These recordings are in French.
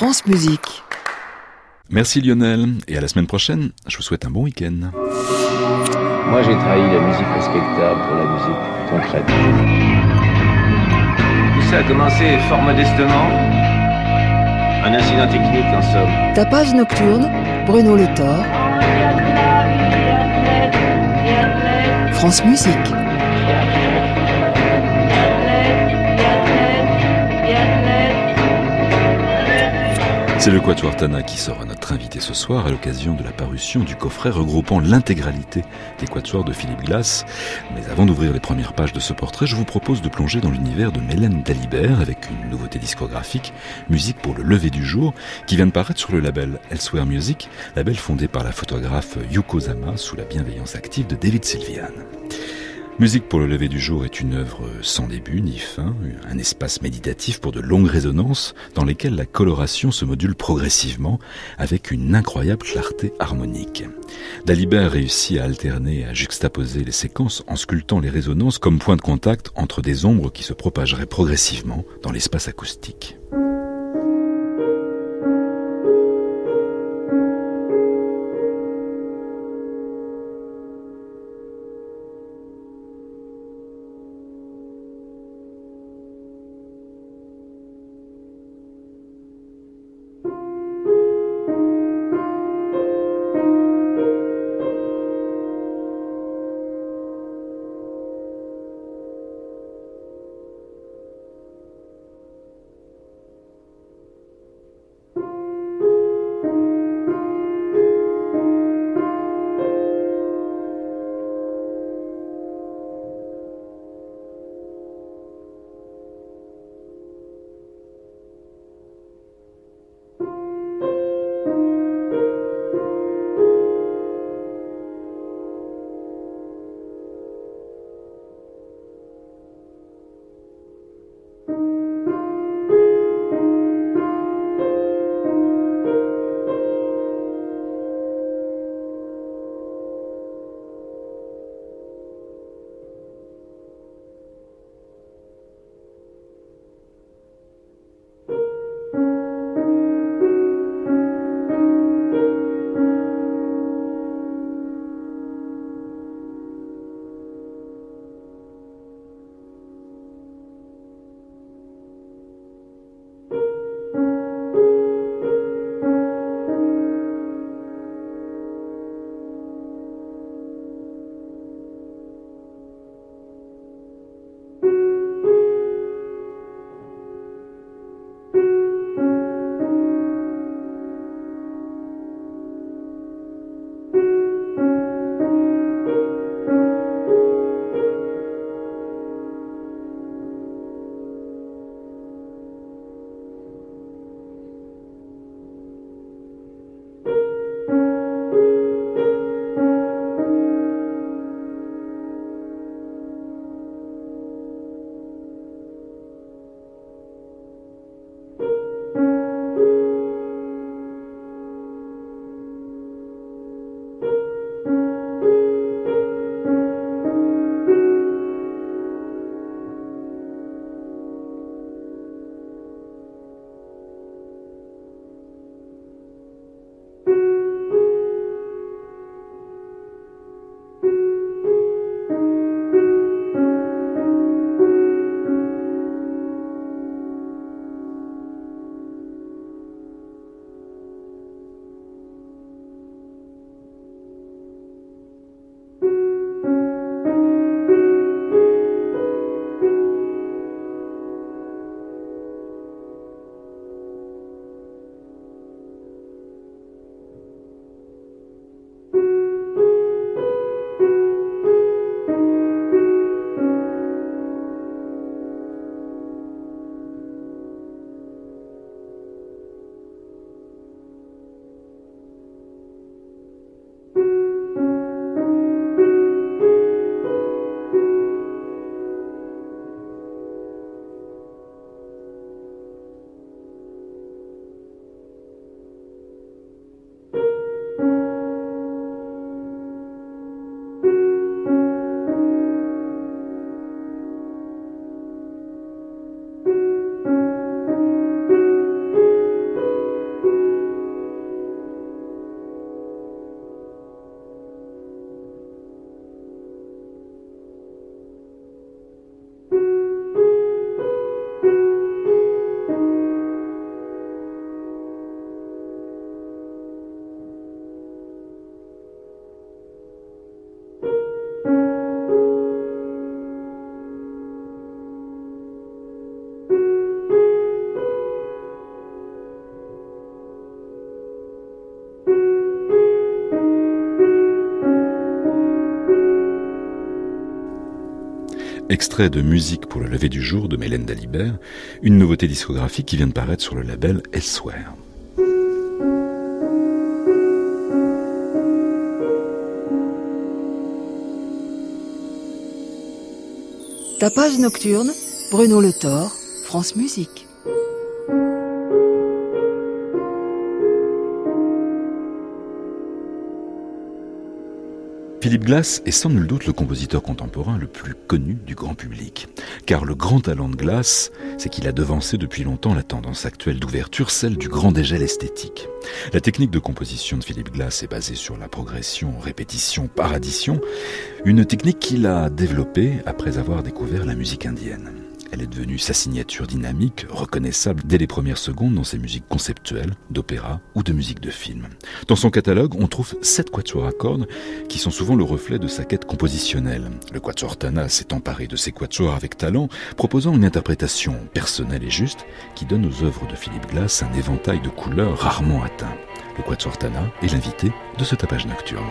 France Musique. Merci Lionel, et à la semaine prochaine, je vous souhaite un bon week-end. Moi j'ai trahi la musique respectable pour la musique concrète. Tout ça a commencé fort modestement. Un incident technique en somme. Tapage nocturne, Bruno Le Thor. France Musique. C'est le Quatuor Tana qui sera notre invité ce soir à l'occasion de la parution du coffret regroupant l'intégralité des Quatuors de Philippe Glass. Mais avant d'ouvrir les premières pages de ce portrait, je vous propose de plonger dans l'univers de Mélène Dalibert avec une nouveauté discographique, Musique pour le lever du jour, qui vient de paraître sur le label Elsewhere Music, label fondé par la photographe Yuko Zama sous la bienveillance active de David Sylvian. Musique pour le lever du jour est une œuvre sans début ni fin, un espace méditatif pour de longues résonances dans lesquelles la coloration se module progressivement avec une incroyable clarté harmonique. Dalibert réussit à alterner et à juxtaposer les séquences en sculptant les résonances comme point de contact entre des ombres qui se propageraient progressivement dans l'espace acoustique. Extrait de Musique pour le lever du jour de Mélène Dalibert, une nouveauté discographique qui vient de paraître sur le label Elsewhere. Tapage nocturne, Bruno Le Thor, France Musique. Philippe Glass est sans nul doute le compositeur contemporain le plus connu du grand public. Car le grand talent de Glass, c'est qu'il a devancé depuis longtemps la tendance actuelle d'ouverture, celle du grand dégel esthétique. La technique de composition de Philippe Glass est basée sur la progression, répétition par addition, une technique qu'il a développée après avoir découvert la musique indienne. Elle est devenue sa signature dynamique, reconnaissable dès les premières secondes dans ses musiques conceptuelles, d'opéra ou de musique de film. Dans son catalogue, on trouve sept quatuors à cordes qui sont souvent le reflet de sa quête compositionnelle. Le quatuor Tana s'est emparé de ces quatuors avec talent, proposant une interprétation personnelle et juste qui donne aux œuvres de Philippe Glass un éventail de couleurs rarement atteint. Le quatuor Tana est l'invité de ce tapage nocturne.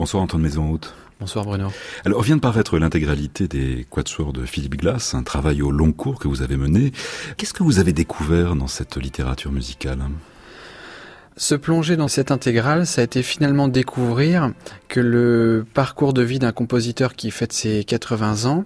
Bonsoir Antoine Maison-Haute. Bonsoir Bruno. Alors vient de paraître l'intégralité des Quatuors de Philippe Glass, un travail au long cours que vous avez mené. Qu'est-ce que vous avez découvert dans cette littérature musicale? Se plonger dans cette intégrale, ça a été finalement découvrir que le parcours de vie d'un compositeur qui fête ses 80 ans,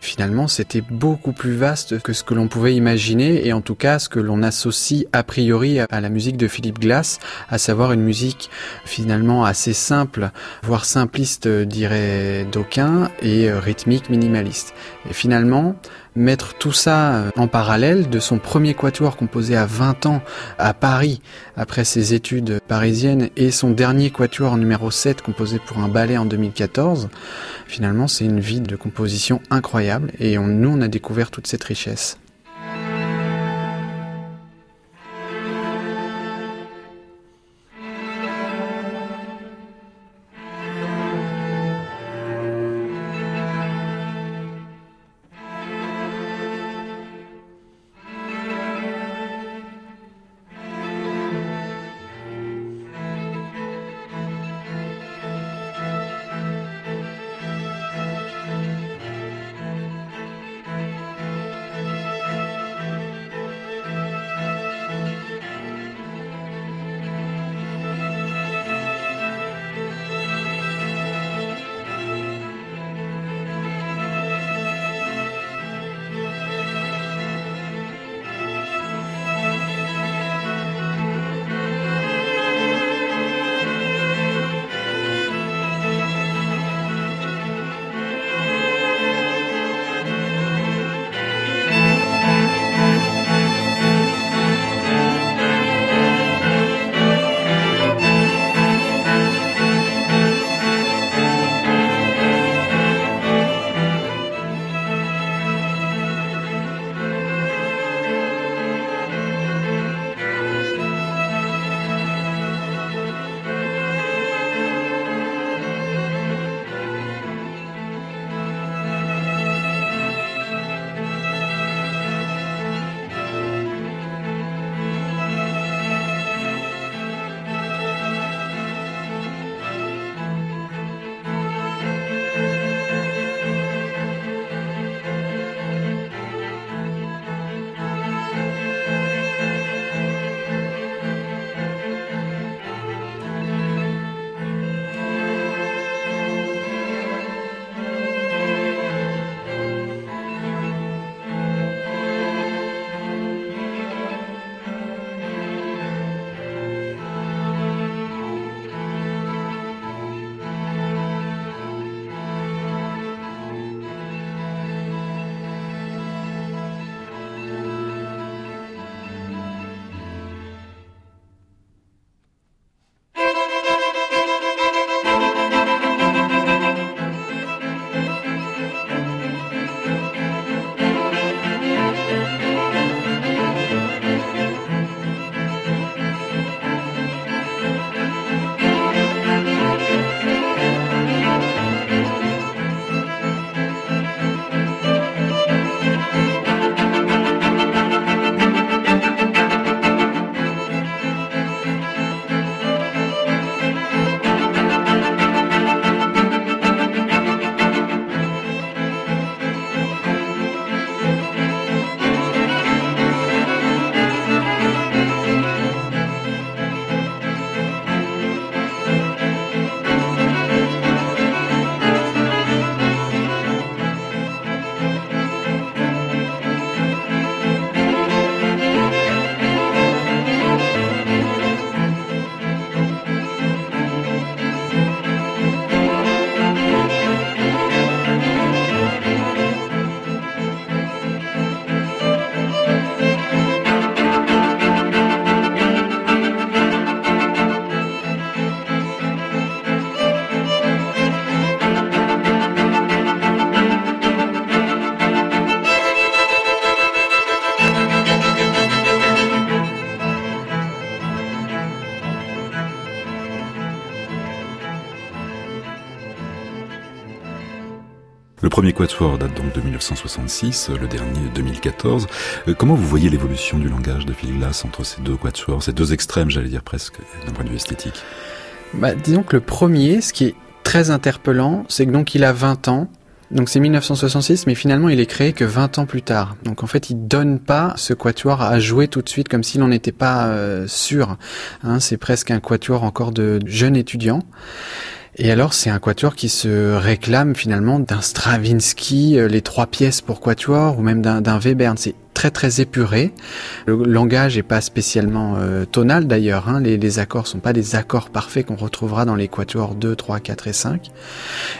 finalement, c'était beaucoup plus vaste que ce que l'on pouvait imaginer et en tout cas ce que l'on associe a priori à la musique de Philippe Glass, à savoir une musique finalement assez simple, voire simpliste, dirait d'aucuns, et rythmique minimaliste. Et finalement, mettre tout ça euh, en parallèle de son premier quatuor composé à 20 ans à Paris après ses études parisiennes et son dernier quatuor numéro 7 composé pour un ballet en 2014. Finalement, c'est une vie de composition incroyable et nous, on a découvert toute cette richesse. Premier quatuor date donc de 1966, le dernier 2014. Euh, comment vous voyez l'évolution du langage de Philippe Glass entre ces deux quatuors, ces deux extrêmes, j'allais dire presque, d'un point de vue esthétique? Bah, Disons que le premier, ce qui est très interpellant, c'est que donc il a 20 ans, donc c'est 1966, mais finalement il est créé que 20 ans plus tard. Donc en fait il donne pas ce quatuor à jouer tout de suite comme s'il n'en était pas euh, sûr. Hein, c'est presque un quatuor encore de jeunes étudiants. Et alors, c'est un quatuor qui se réclame finalement d'un Stravinsky, euh, les trois pièces pour quatuor, ou même d'un Webern. C'est très très épuré. Le langage est pas spécialement euh, tonal d'ailleurs. Hein. Les, les, accords sont pas des accords parfaits qu'on retrouvera dans les quatuors 2, 3, 4 et 5.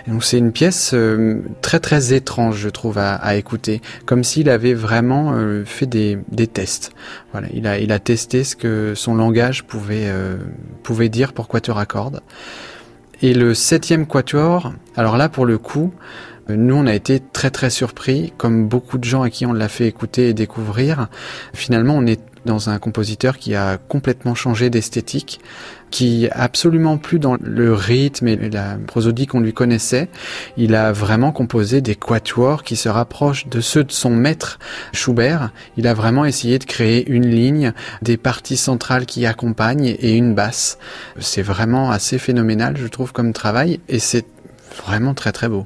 Et donc c'est une pièce euh, très très étrange, je trouve, à, à écouter, comme s'il avait vraiment fait des, des, tests. Voilà, il a il a testé ce que son langage pouvait pouvait dire pour quatuor à. Et le septième quatuor, alors là pour le coup, euh, nous on a été très très surpris, comme beaucoup de gens à qui on l'a fait écouter et découvrir. Finalement on est dans un compositeur qui a complètement changé d'esthétique, qui absolument plus dans le rythme et la prosodie qu'on lui connaissait. Il a vraiment composé des quatuors qui se rapprochent de ceux de son maître Schubert. Il a vraiment essayé de créer une ligne, des parties centrales qui accompagnent et une basse. C'est vraiment assez phénoménal, je trouve, comme travail et c'est vraiment très très beau.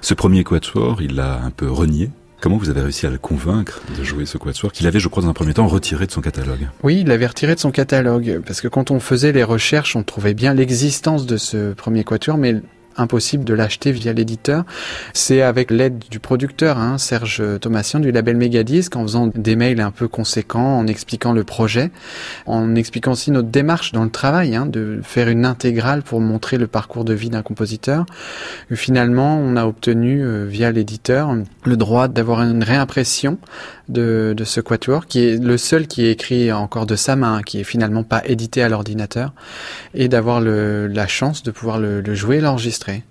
Ce premier quatuor, il l'a un peu renié Comment vous avez réussi à le convaincre de jouer ce quatuor qu'il avait, je crois, dans un premier temps retiré de son catalogue Oui, il l'avait retiré de son catalogue parce que quand on faisait les recherches, on trouvait bien l'existence de ce premier quatuor, mais impossible de l'acheter via l'éditeur. C'est avec l'aide du producteur, hein, Serge Thomasian du label Megadisc, en faisant des mails un peu conséquents, en expliquant le projet, en expliquant aussi notre démarche dans le travail, hein, de faire une intégrale pour montrer le parcours de vie d'un compositeur. Finalement, on a obtenu euh, via l'éditeur le droit d'avoir une réimpression de, de, ce quatuor, qui est le seul qui est écrit encore de sa main, qui est finalement pas édité à l'ordinateur, et d'avoir la chance de pouvoir le, le jouer et l'enregistrer.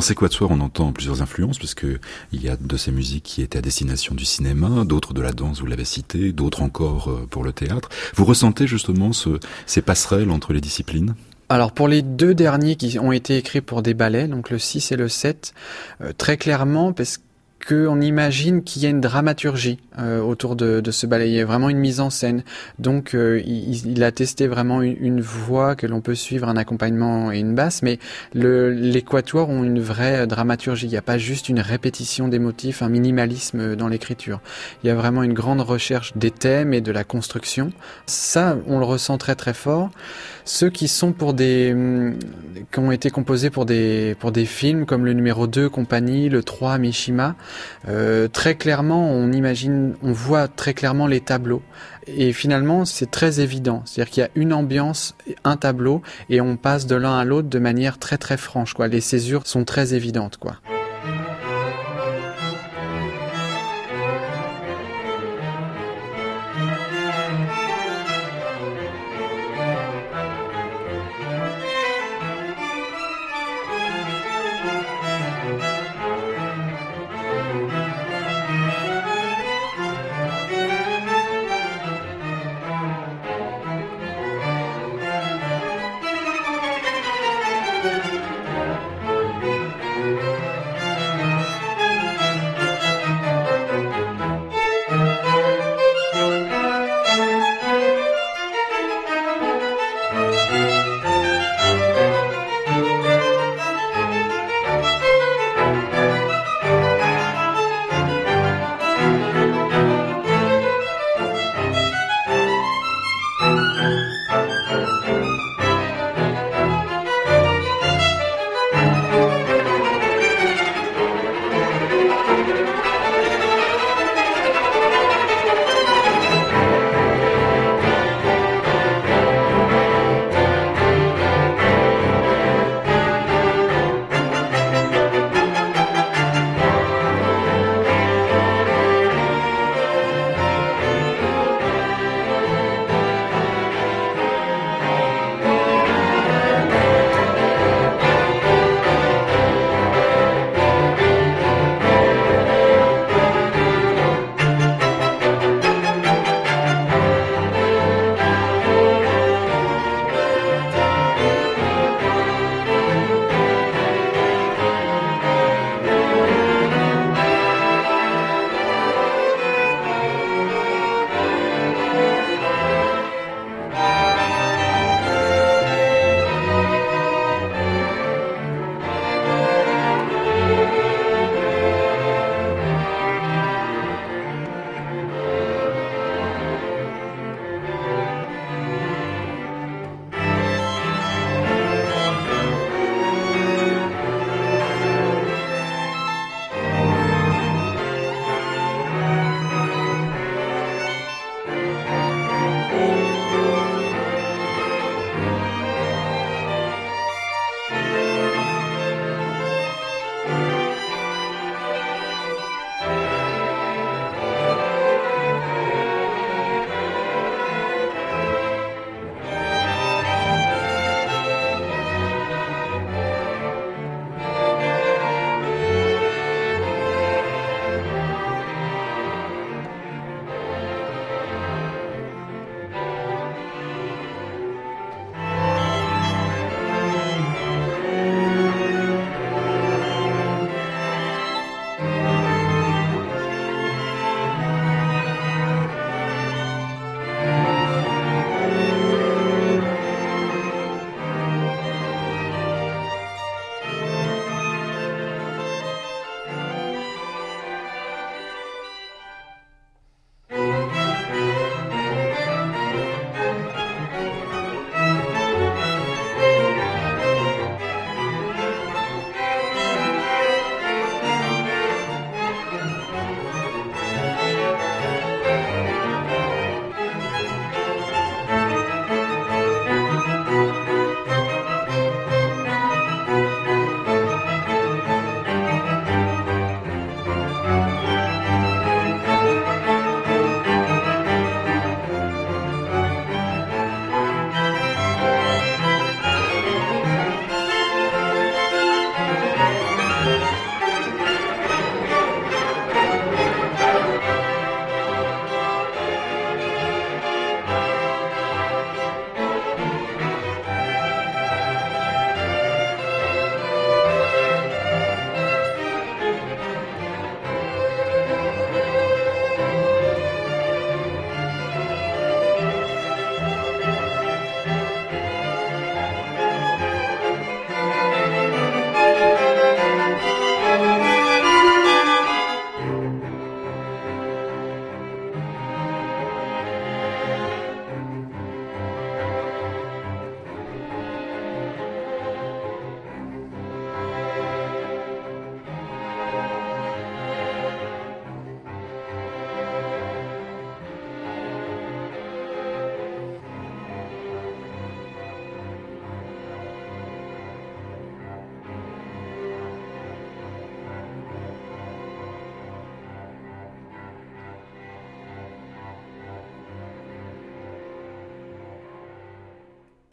Ces quatuors, on entend plusieurs influences, puisque il y a de ces musiques qui étaient à destination du cinéma, d'autres de la danse, vous l'avez cité, d'autres encore euh, pour le théâtre. Vous ressentez justement ce, ces passerelles entre les disciplines? Alors pour les deux derniers qui ont été écrits pour des ballets, donc le 6 et le 7, euh, très clairement, parce que qu'on imagine qu'il y a une dramaturgie euh, autour de, de, ce ballet. Il y a vraiment une mise en scène. Donc, euh, il, il, a testé vraiment une, une voix que l'on peut suivre, un accompagnement et une basse, mais le, les quatuors ont une vraie dramaturgie. Il n'y a pas juste une répétition des motifs, un minimalisme dans l'écriture. Il y a vraiment une grande recherche des thèmes et de la construction. Ça, on le ressent très très fort. Ceux qui sont pour des, qui ont été composés pour des, pour des films comme le numéro 2 Compagnie, le 3 Mishima, euh, très clairement, on imagine, on voit très clairement les tableaux. Et finalement, c'est très évident. C'est-à-dire qu'il y a une ambiance, un tableau, et on passe de l'un à l'autre de manière très très franche. Quoi. Les césures sont très évidentes. Quoi.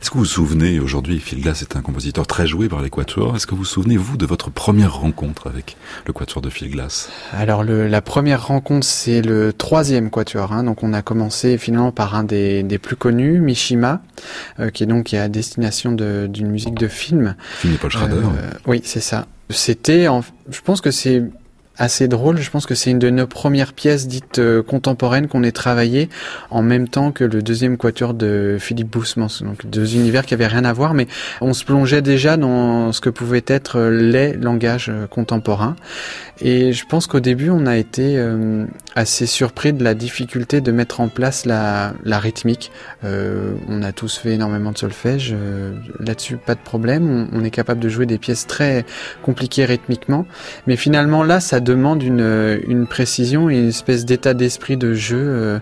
Est-ce que vous vous souvenez, aujourd'hui, Phil Glass est un compositeur très joué par les quatuors, est-ce que vous vous souvenez, vous, de votre première rencontre avec le quatuor de Phil Glass Alors, le, la première rencontre, c'est le troisième quatuor. Hein, donc, on a commencé finalement par un des, des plus connus, Mishima, euh, qui est donc à destination d'une musique de film. Film de Paul Schrader. Euh, oui, c'est ça. C'était, je pense que c'est assez drôle. Je pense que c'est une de nos premières pièces dites euh, contemporaines qu'on ait travaillé en même temps que le deuxième quatuor de Philippe Bousmans. Donc deux univers qui avaient rien à voir, mais on se plongeait déjà dans ce que pouvaient être les langages euh, contemporains. Et je pense qu'au début, on a été euh, assez surpris de la difficulté de mettre en place la, la rythmique. Euh, on a tous fait énormément de solfège, euh, là-dessus pas de problème. On, est capable de jouer des pièces très compliquées rythmiquement, mais finalement là, ça demande une, précision et une espèce d'état d'esprit de jeu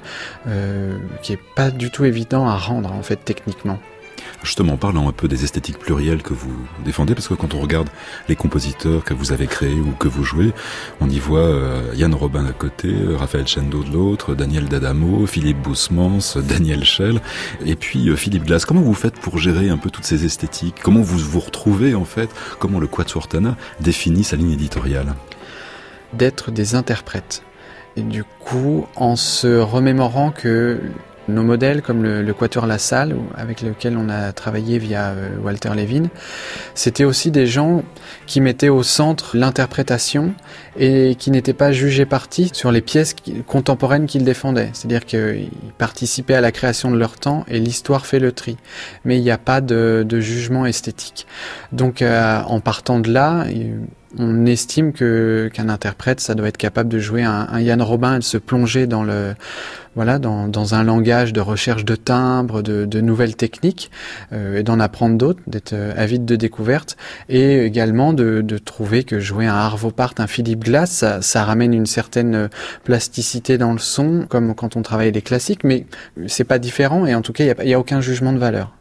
qui est pas du tout évident à rendre en fait techniquement. Justement, parlons un peu des esthétiques plurielles que vous défendez, parce que quand on regarde les compositeurs que vous avez créés ou que vous jouez, on y voit euh, Yann Robin d'un côté, Raphaël Chendo de l'autre, Daniel Dadamo, Philippe Bousmans, Daniel Schell, et puis euh, Philippe Glass. Comment vous faites pour gérer un peu toutes ces esthétiques? Comment vous vous retrouvez en fait? Comment le Quatuortana définit sa ligne éditoriale? D'être des interprètes. Et du coup, en se remémorant que nos modèles, comme le, le Quatuor La Salle, avec lequel on a travaillé via euh, Walter Levin, c'était aussi des gens qui mettaient au centre l'interprétation et qui n'étaient pas jugés partis sur les pièces contemporaines qu'ils défendaient. C'est-à-dire qu'ils participaient à la création de leur temps et l'histoire fait le tri. Mais il n'y a pas de, jugement esthétique. Donc euh, en partant de là, on estime que qu'un interprète, ça doit être capable de jouer un, un Yann Robin et de se plonger dans le voilà dans, dans un langage de recherche de timbres, de, de nouvelles techniques euh, et d'en apprendre d'autres, d'être euh, avide de découvertes et également de, de, trouver que jouer un Arvo Part, un Philippe Glass, ça, ça, ramène une certaine plasticité dans le son, comme quand on travaille les classiques, mais c'est pas différent et en tout cas il n'y a, a aucun jugement de valeur.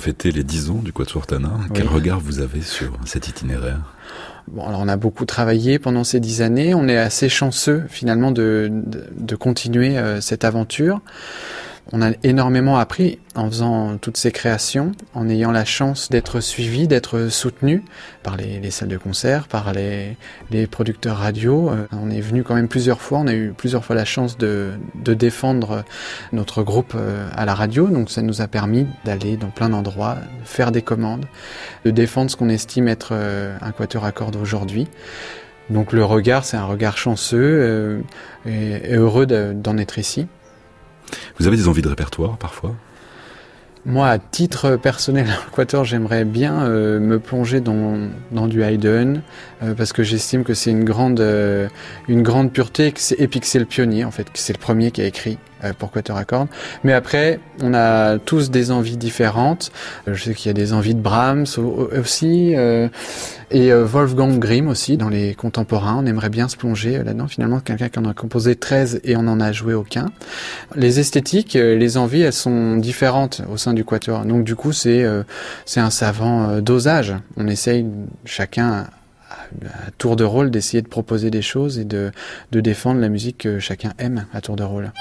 Fêter les 10 ans du Quatuor Tana. Quel regard vous avez sur cet itinéraire? Bon, alors on a beaucoup travaillé pendant ces dix années. On est assez chanceux finalement de, de, continuer euh, cette aventure. On a énormément appris en faisant toutes ces créations, en ayant la chance d'être suivi, d'être soutenu par les, salles de concert, par les, producteurs radio. Euh, on est venu quand même plusieurs fois, on a eu plusieurs fois la chance de, défendre notre groupe euh, à la radio, donc ça nous a permis d'aller dans plein d'endroits, de faire des commandes, de défendre ce qu'on estime être euh, un quatuor à cordes aujourd'hui. Donc le regard, c'est un regard chanceux et heureux d'en être ici. Vous avez des envies de répertoire parfois? Moi, à titre personnel, Quator, j'aimerais bien euh, me plonger dans, du Haydn, euh, parce que j'estime que c'est une grande, euh, pureté, et que c'est le pionnier, en fait, que c'est le premier qui a écrit pour Quater Accord. Mais après, on a tous des envies différentes. Euh, je sais qu'il y a des envies de Brahms aussi, euh, et Wolfgang Grimm aussi, dans les contemporains. On aimerait bien se plonger là-dedans. Finalement, quelqu'un qui en a composé 13 et on n'en a joué aucun. Les esthétiques, les envies, elles sont différentes au sein du Quatuor. Donc du coup, c'est c'est un savant dosage. On essaye chacun à tour de rôle d'essayer de proposer des choses et de, de défendre la musique que chacun aime à tour de rôle.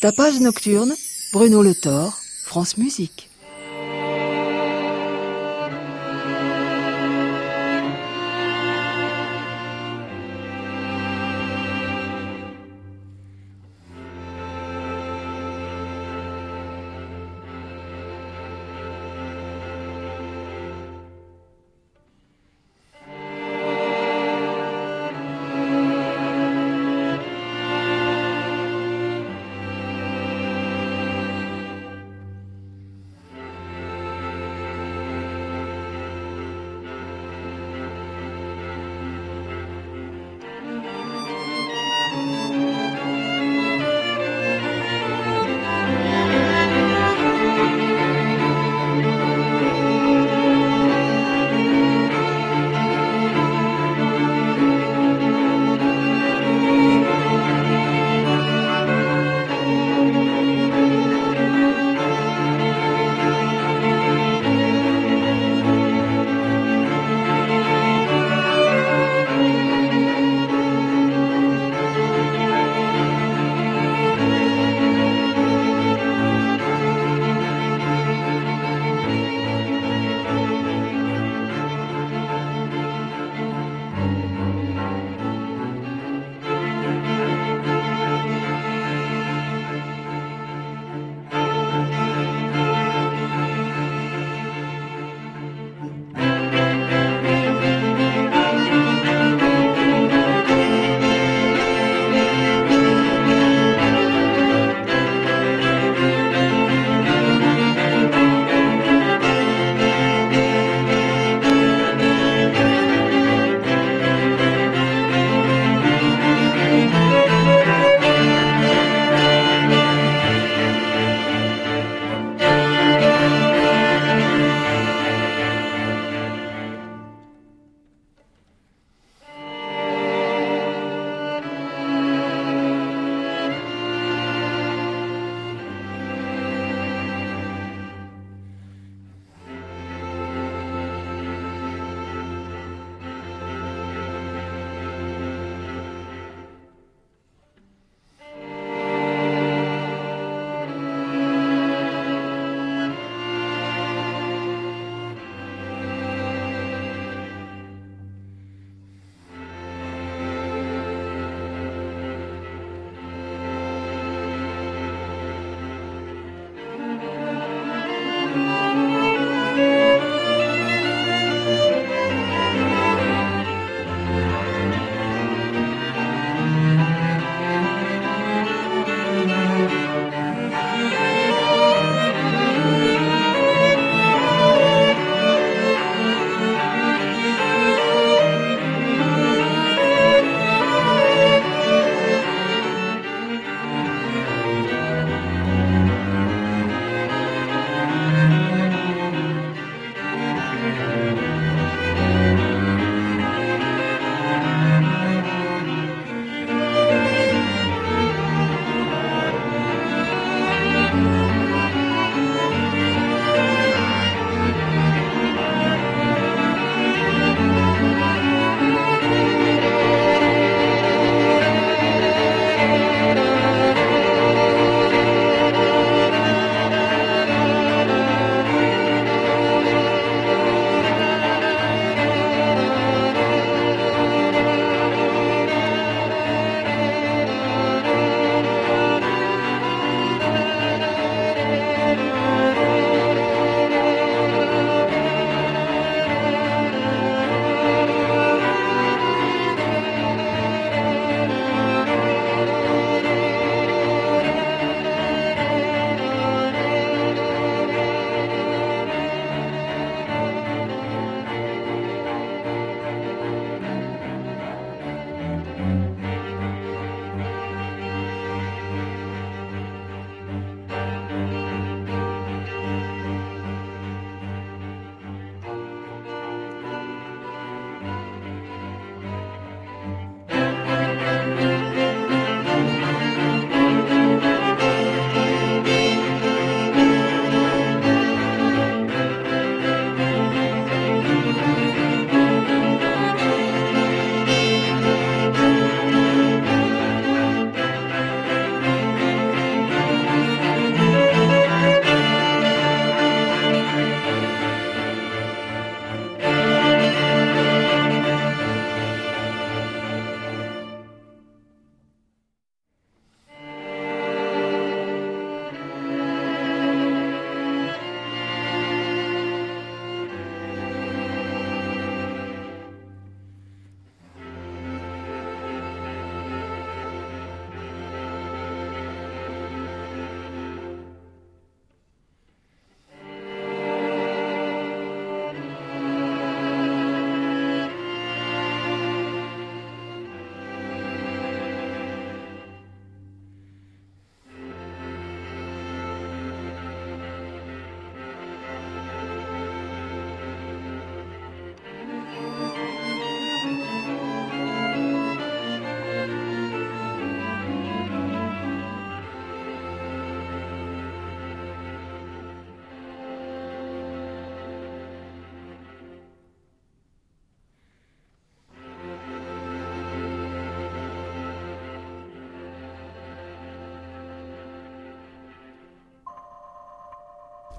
Tapage nocturne, Bruno Le Thor, France Musique.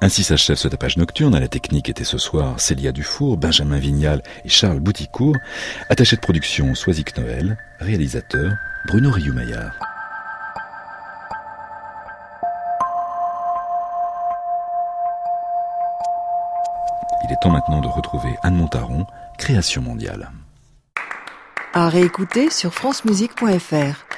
Ainsi s'achève ce tapage nocturne. À la technique était ce soir Célia Dufour, Benjamin Vignal et Charles Bouticourt. Attaché de production Soisic Noël. Réalisateur Bruno Rioumaillard. Il est temps maintenant de retrouver Anne Montaron, Création mondiale. À réécouter sur francemusique.fr.